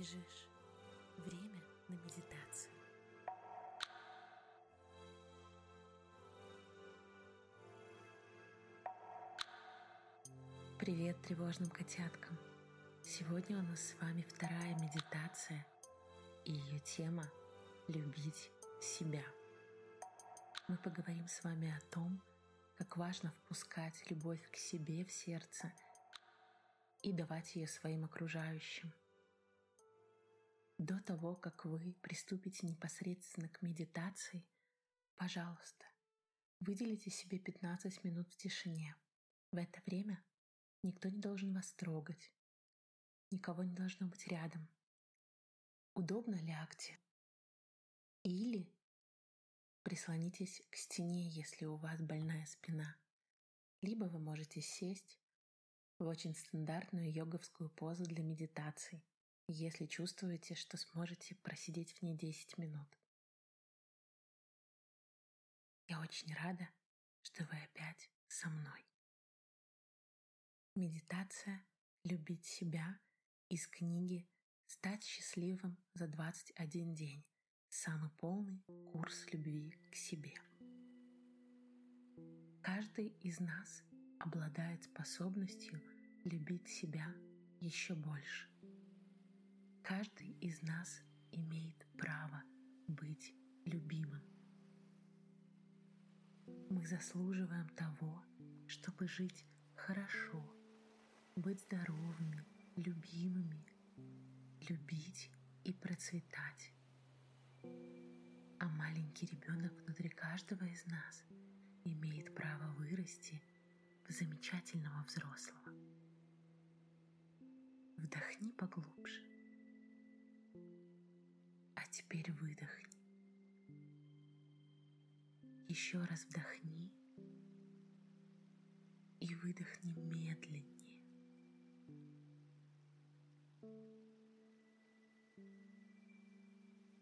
бежишь. Время на медитацию. Привет тревожным котяткам! Сегодня у нас с вами вторая медитация, и ее тема — «Любить себя». Мы поговорим с вами о том, как важно впускать любовь к себе в сердце и давать ее своим окружающим. До того, как вы приступите непосредственно к медитации, пожалуйста, выделите себе 15 минут в тишине. В это время никто не должен вас трогать, никого не должно быть рядом. Удобно лягте или прислонитесь к стене, если у вас больная спина. Либо вы можете сесть в очень стандартную йоговскую позу для медитации если чувствуете, что сможете просидеть в ней 10 минут. Я очень рада, что вы опять со мной. Медитация «Любить себя» из книги «Стать счастливым за 21 день. Самый полный курс любви к себе». Каждый из нас обладает способностью любить себя еще больше – Каждый из нас имеет право быть любимым. Мы заслуживаем того, чтобы жить хорошо, быть здоровыми, любимыми, любить и процветать. А маленький ребенок внутри каждого из нас имеет право вырасти в замечательного взрослого. Вдохни поглубже. Теперь выдохни. Еще раз вдохни и выдохни медленнее.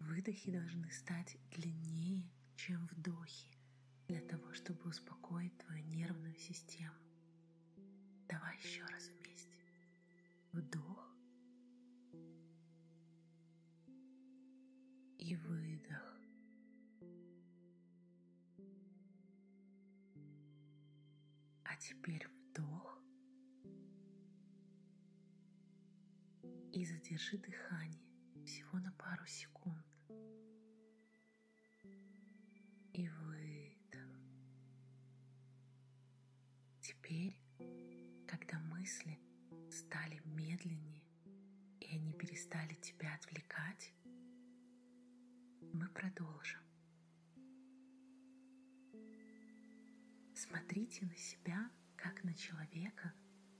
Выдохи должны стать длиннее, чем вдохи, для того, чтобы успокоить твою нервную систему. Давай еще раз вместе. Вдох и выдох. А теперь вдох и задержи дыхание всего на пару секунд. И выдох. Теперь, когда мысли стали медленнее, и они перестали тебя отвлекать, мы продолжим. Смотрите на себя, как на человека,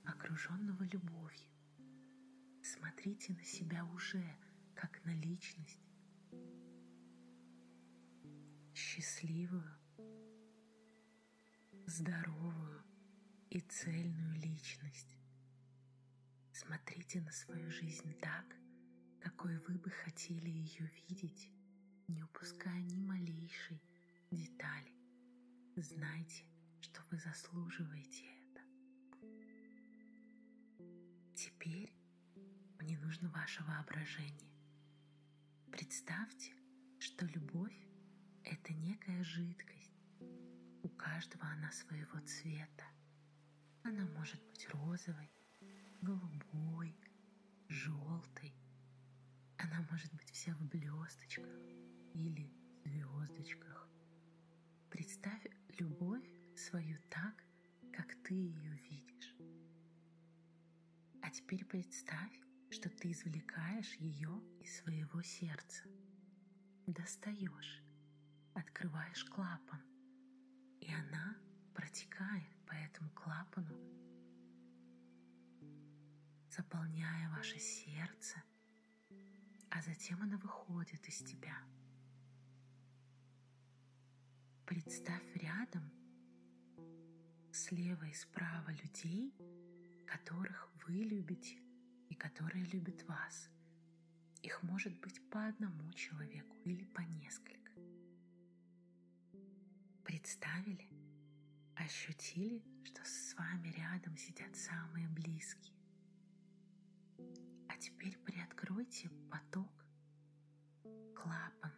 окруженного любовью. Смотрите на себя уже, как на личность, счастливую, здоровую и цельную личность. Смотрите на свою жизнь так, какой вы бы хотели ее видеть не упуская ни малейшей детали. Знайте, что вы заслуживаете это. Теперь мне нужно ваше воображение. Представьте, что любовь — это некая жидкость. У каждого она своего цвета. Она может быть розовой, голубой, желтой. Она может быть вся в блесточках, или звездочках. Представь любовь свою так, как ты ее видишь. А теперь представь, что ты извлекаешь ее из своего сердца. Достаешь, открываешь клапан, и она протекает по этому клапану, заполняя ваше сердце, а затем она выходит из тебя – Представь рядом слева и справа людей, которых вы любите и которые любят вас. Их может быть по одному человеку или по несколько. Представили, ощутили, что с вами рядом сидят самые близкие. А теперь приоткройте откройте поток, клапан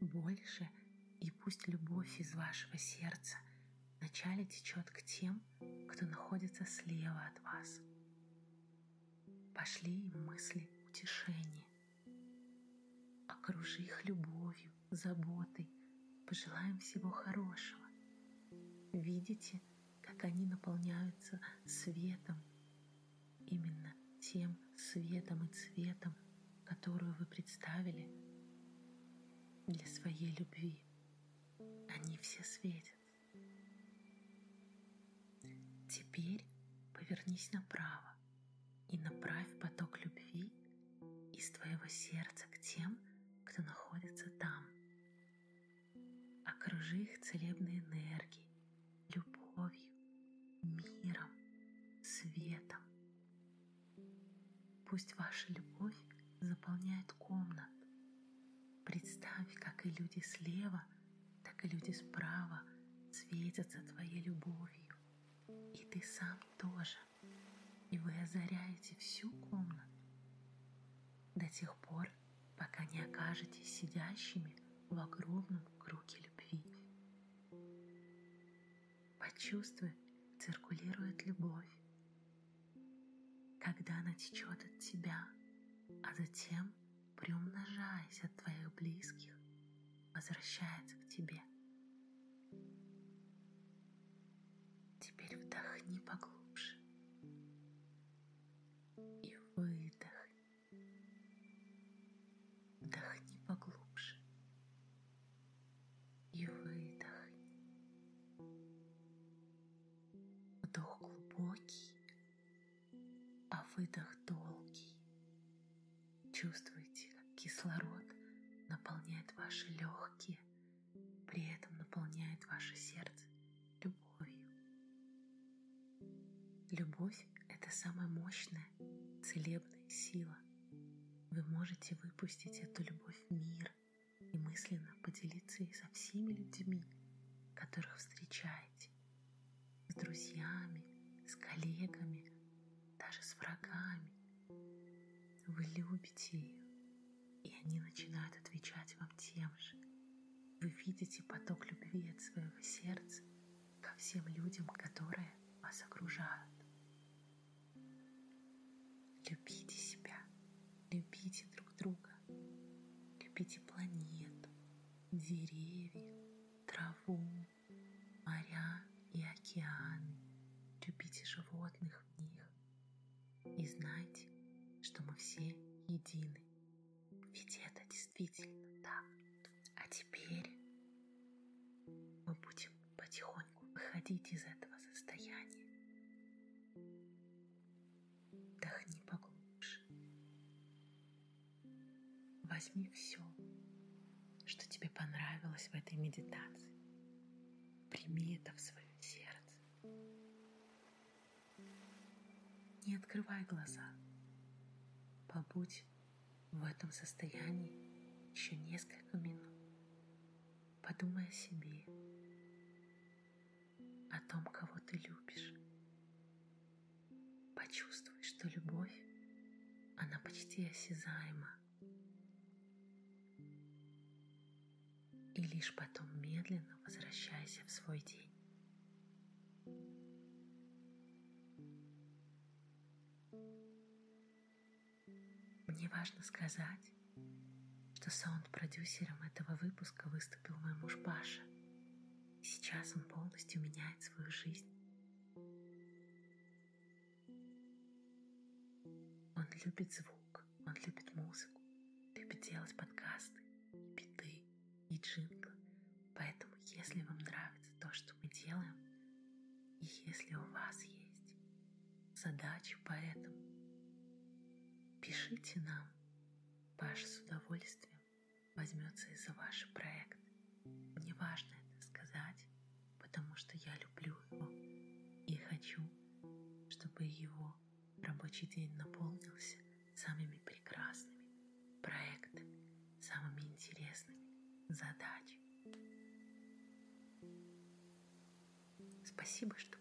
больше, и пусть любовь из вашего сердца вначале течет к тем, кто находится слева от вас. Пошли им мысли утешения. Окружи их любовью, заботой, пожелаем всего хорошего. Видите, как они наполняются светом, именно тем светом и цветом, которую вы представили для своей любви. Они все светят. Теперь повернись направо и направь поток любви из твоего сердца к тем, кто находится там. Окружи их целебной энергией, любовью, миром, светом. Пусть ваша любовь заполняет комнату. Представь, как и люди слева, и люди справа светятся твоей любовью. И ты сам тоже. И вы озаряете всю комнату до тех пор, пока не окажетесь сидящими в огромном круге любви. Почувствуй, циркулирует любовь, когда она течет от тебя, а затем, приумножаясь от твоих близких, возвращается к тебе. Теперь вдохни поглубже и выдохни. Вдохни поглубже и выдохни. Вдох глубокий, а выдох долгий. Чувствуете, как кислород наполняет ваши легкие, при этом наполняет ваше сердце Любовь — это самая мощная, целебная сила. Вы можете выпустить эту любовь в мир и мысленно поделиться ей со всеми людьми, которых встречаете, с друзьями, с коллегами, даже с врагами. Вы любите их, и они начинают отвечать вам тем же. Вы видите поток любви от своего сердца ко всем людям, которые вас окружают. Любите себя, любите друг друга, любите планету, деревья, траву, моря и океаны, любите животных в них и знайте, что мы все едины. Ведь это действительно так. А теперь мы будем потихоньку выходить из этого Возьми все, что тебе понравилось в этой медитации. Прими это в свое сердце. Не открывай глаза. Побудь в этом состоянии еще несколько минут. Подумай о себе, о том, кого ты любишь. Почувствуй, что любовь, она почти осязаема. И лишь потом медленно возвращайся в свой день. Мне важно сказать, что саунд-продюсером этого выпуска выступил мой муж Паша. Сейчас он полностью меняет свою жизнь. Он любит звук, он любит музыку, любит делать подкасты, и биты, и джинглы. Поэтому, если вам нравится то, что мы делаем, и если у вас есть задачи по этому, пишите нам. Паша с удовольствием возьмется и за ваши проекты. Мне важно это сказать, потому что я люблю его и хочу, чтобы его рабочий день наполнился самыми задачами. Спасибо, что